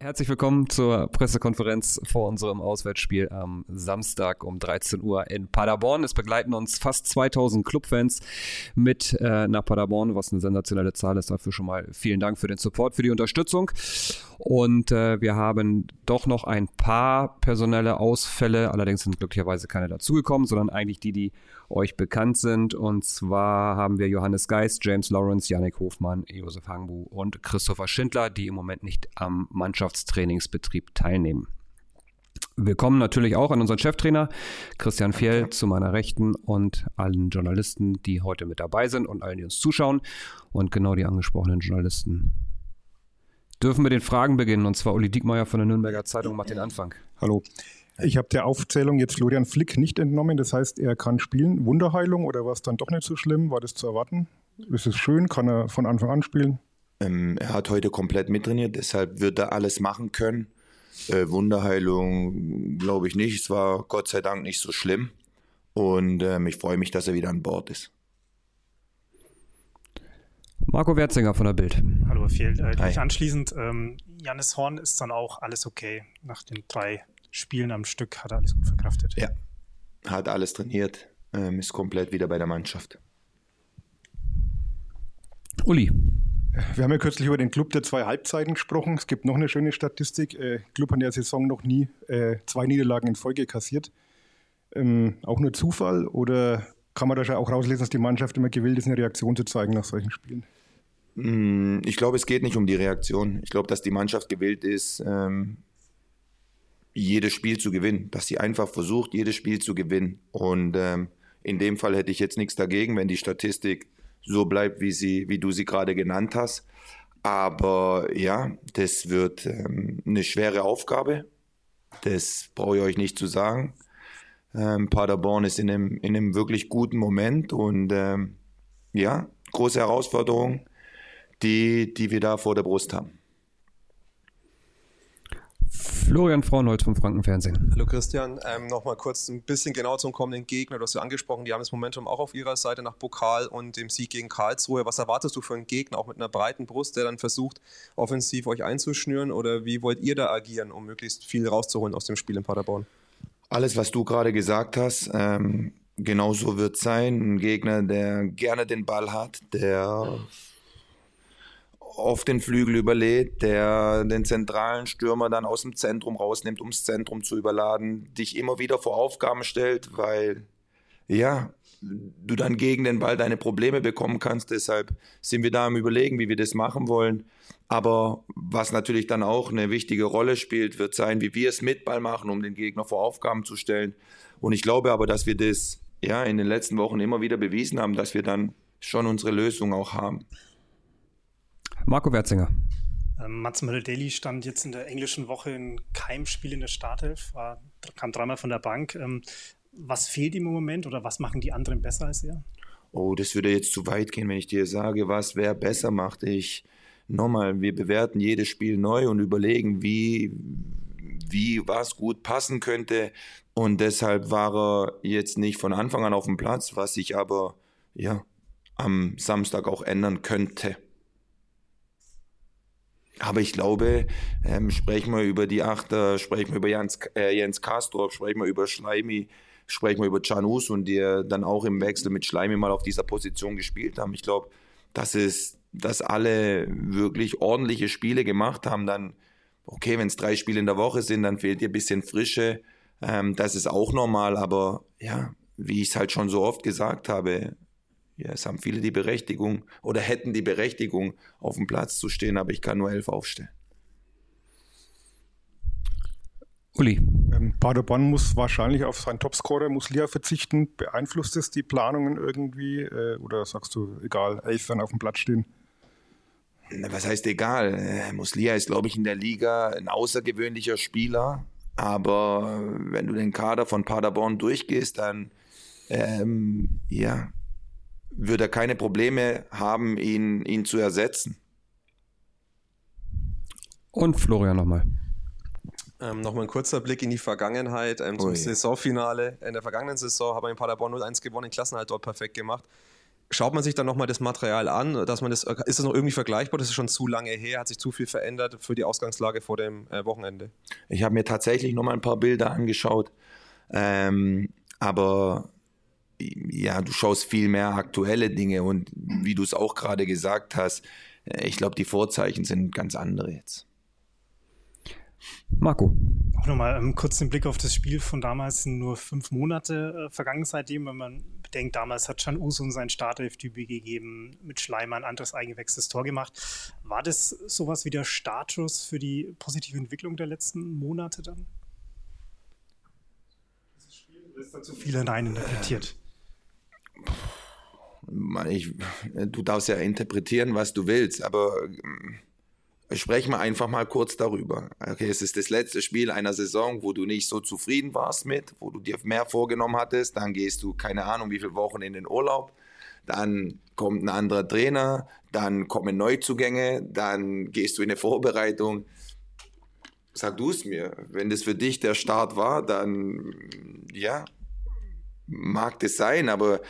Herzlich willkommen zur Pressekonferenz vor unserem Auswärtsspiel am Samstag um 13 Uhr in Paderborn. Es begleiten uns fast 2000 Clubfans mit äh, nach Paderborn, was eine sensationelle Zahl ist. Dafür schon mal vielen Dank für den Support, für die Unterstützung. Und äh, wir haben doch noch ein paar personelle Ausfälle. Allerdings sind glücklicherweise keine dazugekommen, sondern eigentlich die, die euch bekannt sind. Und zwar haben wir Johannes Geist, James Lawrence, Yannick Hofmann, Josef Hangbu und Christopher Schindler, die im Moment nicht am Mannschaftstrainingsbetrieb teilnehmen. Willkommen natürlich auch an unseren Cheftrainer Christian Fjell zu meiner Rechten und allen Journalisten, die heute mit dabei sind und allen, die uns zuschauen. Und genau die angesprochenen Journalisten dürfen wir den Fragen beginnen. Und zwar Uli Diekmeyer von der Nürnberger Zeitung macht den Anfang. Hallo. Ich habe der Aufzählung jetzt Florian Flick nicht entnommen. Das heißt, er kann spielen. Wunderheilung oder war es dann doch nicht so schlimm? War das zu erwarten? Ist es schön? Kann er von Anfang an spielen? Ähm, er hat heute komplett mittrainiert, deshalb wird er alles machen können. Äh, Wunderheilung glaube ich nicht. Es war Gott sei Dank nicht so schlimm. Und ähm, ich freue mich, dass er wieder an Bord ist. Marco Werzinger von der Bild. Hallo, Herr äh. Anschließend, ähm, Janis Horn ist dann auch alles okay. Nach den drei Spielen am Stück hat er alles gut verkraftet. Ja, hat alles trainiert, ähm, ist komplett wieder bei der Mannschaft. Uli. Wir haben ja kürzlich über den Club der zwei Halbzeiten gesprochen. Es gibt noch eine schöne Statistik. Äh, Club hat in der Saison noch nie äh, zwei Niederlagen in Folge kassiert. Ähm, auch nur Zufall oder kann man da schon auch rauslesen, dass die Mannschaft immer gewillt ist, eine Reaktion zu zeigen nach solchen Spielen? Mm, ich glaube, es geht nicht um die Reaktion. Ich glaube, dass die Mannschaft gewillt ist, ähm, jedes Spiel zu gewinnen. Dass sie einfach versucht, jedes Spiel zu gewinnen. Und ähm, in dem Fall hätte ich jetzt nichts dagegen, wenn die Statistik so bleibt, wie, sie, wie du sie gerade genannt hast. Aber ja, das wird ähm, eine schwere Aufgabe. Das brauche ich euch nicht zu sagen. Ähm, Paderborn ist in einem, in einem wirklich guten Moment und ähm, ja, große Herausforderung die, die wir da vor der Brust haben. Florian Frauenholz vom Frankenfernsehen. Hallo Christian, ähm, nochmal kurz ein bisschen genau zum kommenden Gegner. Du hast ja angesprochen, die haben das Momentum auch auf ihrer Seite nach Pokal und dem Sieg gegen Karlsruhe. Was erwartest du für einen Gegner, auch mit einer breiten Brust, der dann versucht, offensiv euch einzuschnüren? Oder wie wollt ihr da agieren, um möglichst viel rauszuholen aus dem Spiel in Paderborn? Alles, was du gerade gesagt hast, ähm, genau so wird es sein. Ein Gegner, der gerne den Ball hat, der auf den Flügel überlädt, der den zentralen Stürmer dann aus dem Zentrum rausnimmt, um das Zentrum zu überladen, dich immer wieder vor Aufgaben stellt, weil ja, du dann gegen den Ball deine Probleme bekommen kannst. Deshalb sind wir da am Überlegen, wie wir das machen wollen. Aber was natürlich dann auch eine wichtige Rolle spielt, wird sein, wie wir es mit Ball machen, um den Gegner vor Aufgaben zu stellen. Und ich glaube aber, dass wir das ja in den letzten Wochen immer wieder bewiesen haben, dass wir dann schon unsere Lösung auch haben. Marco Werzinger. Ähm, Mats Möller-Daly stand jetzt in der englischen Woche in keinem Spiel in der Startelf, war, kam dreimal von der Bank. Ähm, was fehlt ihm im Moment oder was machen die anderen besser als er? Oh, das würde jetzt zu weit gehen, wenn ich dir sage, was wer besser macht. Ich nochmal, wir bewerten jedes Spiel neu und überlegen, wie, wie was gut passen könnte. Und deshalb war er jetzt nicht von Anfang an auf dem Platz, was sich aber ja am Samstag auch ändern könnte. Aber ich glaube, ähm, sprechen wir über die Achter, sprechen wir über Jens, äh, Jens Kastorp, sprechen wir über Schleimi, sprechen wir über Canus und die dann auch im Wechsel mit Schleimi mal auf dieser Position gespielt haben. Ich glaube, dass es, dass alle wirklich ordentliche Spiele gemacht haben, dann, okay, wenn es drei Spiele in der Woche sind, dann fehlt dir ein bisschen Frische. Ähm, das ist auch normal, aber ja, wie ich es halt schon so oft gesagt habe, ja, es haben viele die Berechtigung oder hätten die Berechtigung, auf dem Platz zu stehen, aber ich kann nur elf aufstellen. Uli. Ähm, Paderborn muss wahrscheinlich auf seinen Topscorer Muslia verzichten. Beeinflusst es die Planungen irgendwie? Äh, oder sagst du, egal, elf dann auf dem Platz stehen? Was heißt egal? Äh, Muslia ist, glaube ich, in der Liga ein außergewöhnlicher Spieler. Aber wenn du den Kader von Paderborn durchgehst, dann ähm, ja, würde er keine Probleme haben, ihn, ihn zu ersetzen. Und Florian nochmal. Ähm, Nochmal ein kurzer Blick in die Vergangenheit, ähm, zum oh, Saisonfinale. In der vergangenen Saison haben wir in Paderborn 0-1 gewonnen, den Klassenhalt dort perfekt gemacht. schaut man sich dann nochmal das Material an, dass man das, ist das noch irgendwie vergleichbar? Das ist schon zu lange her, hat sich zu viel verändert für die Ausgangslage vor dem äh, Wochenende. Ich habe mir tatsächlich nochmal ein paar Bilder angeschaut, ähm, aber ja, du schaust viel mehr aktuelle Dinge und wie du es auch gerade gesagt hast, ich glaube, die Vorzeichen sind ganz andere jetzt. Marco. Auch nochmal ähm, kurz den Blick auf das Spiel von damals, sind nur fünf Monate äh, vergangen seitdem, wenn man bedenkt, damals hat Can Usun sein Startelf-Debüt gegeben, mit Schleimer ein anderes eingewechseltes Tor gemacht. War das sowas wie der Status für die positive Entwicklung der letzten Monate dann? Dieses Spiel ist da zu viel hineininterpretiert? Ich, du darfst ja interpretieren, was du willst, aber sprechen wir einfach mal kurz darüber. Okay, es ist das letzte Spiel einer Saison, wo du nicht so zufrieden warst mit, wo du dir mehr vorgenommen hattest. Dann gehst du, keine Ahnung, wie viele Wochen in den Urlaub. Dann kommt ein anderer Trainer, dann kommen Neuzugänge, dann gehst du in eine Vorbereitung. Sag du es mir. Wenn das für dich der Start war, dann ja, mag das sein, aber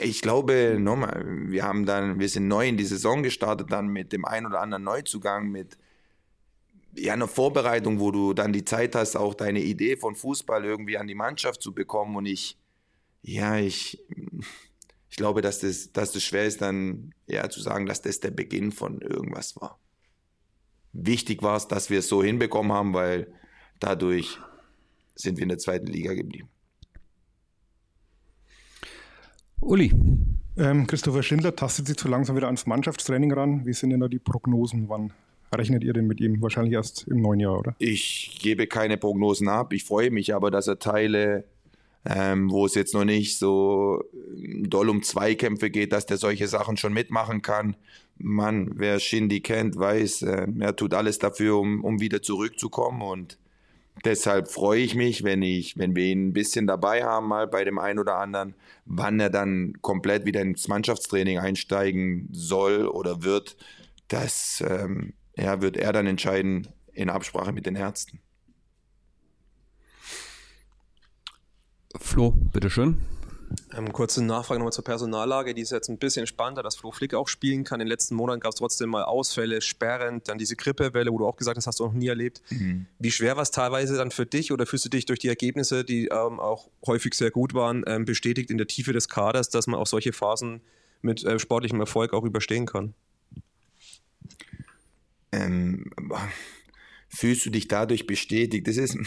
ich glaube, nochmal, wir haben dann, wir sind neu in die Saison gestartet, dann mit dem ein oder anderen Neuzugang, mit ja, einer Vorbereitung, wo du dann die Zeit hast, auch deine Idee von Fußball irgendwie an die Mannschaft zu bekommen. Und ich, ja, ich, ich glaube, dass das, dass das schwer ist, dann ja zu sagen, dass das der Beginn von irgendwas war. Wichtig war es, dass wir es so hinbekommen haben, weil dadurch sind wir in der zweiten Liga geblieben. Uli. Ähm, Christopher Schindler tastet sich zu langsam wieder ans Mannschaftstraining ran. Wie sind denn da die Prognosen? Wann rechnet ihr denn mit ihm? Wahrscheinlich erst im neuen Jahr, oder? Ich gebe keine Prognosen ab. Ich freue mich aber, dass er Teile, ähm, wo es jetzt noch nicht so doll um Zweikämpfe geht, dass der solche Sachen schon mitmachen kann. Mann, wer Shindy kennt, weiß, äh, er tut alles dafür, um, um wieder zurückzukommen und Deshalb freue ich mich, wenn ich, wenn wir ihn ein bisschen dabei haben, mal bei dem einen oder anderen, wann er dann komplett wieder ins Mannschaftstraining einsteigen soll oder wird. Das ähm, ja, wird er dann entscheiden in Absprache mit den Ärzten. Flo, bitteschön. Ähm, kurze Nachfrage nochmal zur Personallage. Die ist jetzt ein bisschen spannender, dass Flo Flick auch spielen kann. In den letzten Monaten gab es trotzdem mal Ausfälle, Sperren, dann diese Grippewelle, wo du auch gesagt hast, hast du noch nie erlebt. Mhm. Wie schwer war es teilweise dann für dich oder fühlst du dich durch die Ergebnisse, die ähm, auch häufig sehr gut waren, ähm, bestätigt in der Tiefe des Kaders, dass man auch solche Phasen mit äh, sportlichem Erfolg auch überstehen kann? Ähm, fühlst du dich dadurch bestätigt? Das ist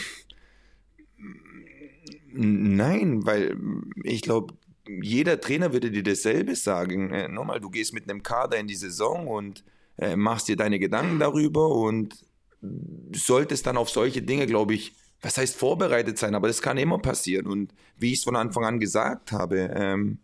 Nein, weil ich glaube, jeder Trainer würde dir dasselbe sagen. Äh, nochmal, du gehst mit einem Kader in die Saison und äh, machst dir deine Gedanken darüber und solltest dann auf solche Dinge, glaube ich, was heißt vorbereitet sein, aber das kann immer passieren. Und wie ich es von Anfang an gesagt habe, ähm,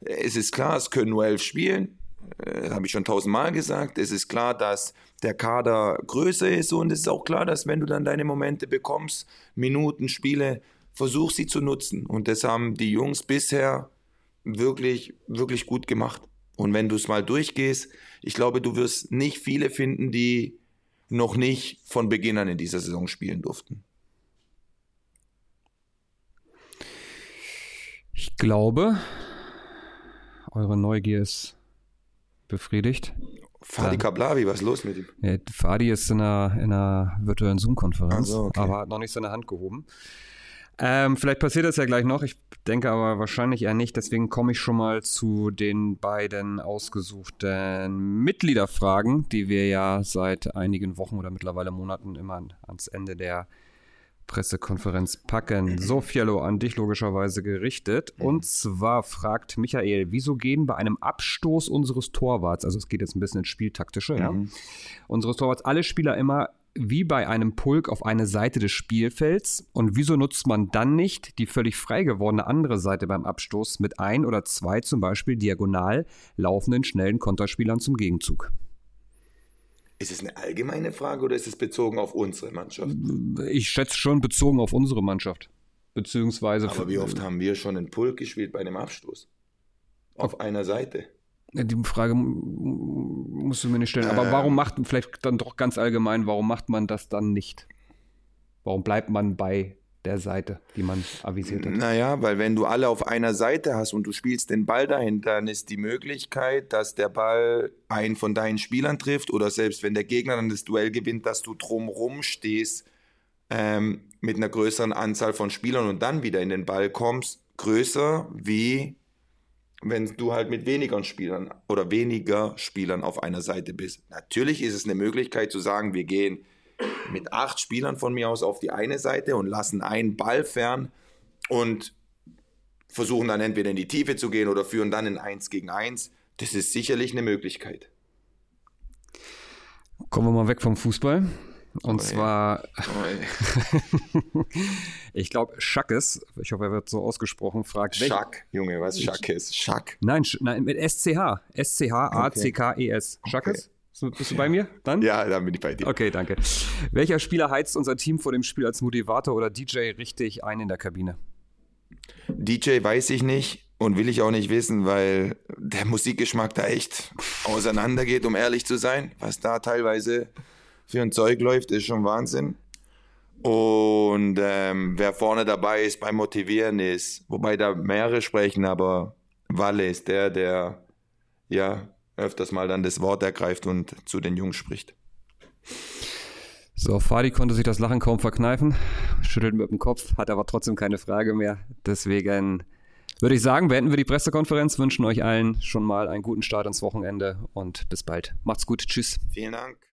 es ist klar, es können nur elf spielen, äh, habe ich schon tausendmal gesagt. Es ist klar, dass der Kader größer ist und es ist auch klar, dass wenn du dann deine Momente bekommst, Minuten, Spiele, versuch sie zu nutzen. Und das haben die Jungs bisher wirklich, wirklich gut gemacht. Und wenn du es mal durchgehst, ich glaube, du wirst nicht viele finden, die noch nicht von Beginn an in dieser Saison spielen durften. Ich glaube, eure Neugier ist befriedigt. Fadi Kablavi, was ist los mit ihm? Ja, Fadi ist in einer, in einer virtuellen Zoom-Konferenz, also, okay. aber hat noch nicht seine Hand gehoben. Ähm, vielleicht passiert das ja gleich noch. Ich denke aber wahrscheinlich eher nicht. Deswegen komme ich schon mal zu den beiden ausgesuchten Mitgliederfragen, die wir ja seit einigen Wochen oder mittlerweile Monaten immer ans Ende der Pressekonferenz packen. So, Fiello, an dich logischerweise gerichtet. Und zwar fragt Michael, wieso gehen bei einem Abstoß unseres Torwarts, also es geht jetzt ein bisschen ins Spieltaktische, mhm. ja, unseres Torwarts alle Spieler immer wie bei einem Pulk auf eine Seite des Spielfelds und wieso nutzt man dann nicht die völlig frei gewordene andere Seite beim Abstoß mit ein oder zwei zum Beispiel diagonal laufenden schnellen Konterspielern zum Gegenzug? Ist es eine allgemeine Frage oder ist es bezogen auf unsere Mannschaft? Ich schätze schon bezogen auf unsere Mannschaft. Beziehungsweise. Aber wie oft haben wir schon einen Pulk gespielt bei einem Abstoß? Auf, auf einer Seite. Die Frage musst du mir nicht stellen. Aber warum macht, vielleicht dann doch ganz allgemein, warum macht man das dann nicht? Warum bleibt man bei der Seite, die man avisiert hat? Naja, weil wenn du alle auf einer Seite hast und du spielst den Ball dahinter, dann ist die Möglichkeit, dass der Ball einen von deinen Spielern trifft oder selbst wenn der Gegner dann das Duell gewinnt, dass du drumrum stehst ähm, mit einer größeren Anzahl von Spielern und dann wieder in den Ball kommst, größer wie wenn du halt mit weniger Spielern oder weniger Spielern auf einer Seite bist. Natürlich ist es eine Möglichkeit zu sagen, wir gehen mit acht Spielern von mir aus auf die eine Seite und lassen einen Ball fern und versuchen dann entweder in die Tiefe zu gehen oder führen dann in eins gegen eins. Das ist sicherlich eine Möglichkeit. Kommen wir mal weg vom Fußball. Und oh, zwar, oh, ich glaube, Schackes, ich hoffe, er wird so ausgesprochen, fragt. Schack, Junge, was Schack ist? Schack. Nein, nein, mit SCH. S-C-H-A-C-K-E-S. Schackes? So, bist du bei mir? Dann? Ja, dann bin ich bei dir. Okay, danke. Welcher Spieler heizt unser Team vor dem Spiel als Motivator oder DJ richtig ein in der Kabine? DJ weiß ich nicht und will ich auch nicht wissen, weil der Musikgeschmack da echt auseinandergeht, um ehrlich zu sein. Was da teilweise für ein Zeug läuft, ist schon Wahnsinn. Und ähm, wer vorne dabei ist beim Motivieren ist, wobei da mehrere sprechen, aber Walle ist der, der ja öfters mal dann das Wort ergreift und zu den Jungs spricht. So, Fadi konnte sich das Lachen kaum verkneifen, schüttelt mit dem Kopf, hat aber trotzdem keine Frage mehr. Deswegen würde ich sagen, beenden wir die Pressekonferenz, wünschen euch allen schon mal einen guten Start ins Wochenende und bis bald. Macht's gut, tschüss. Vielen Dank.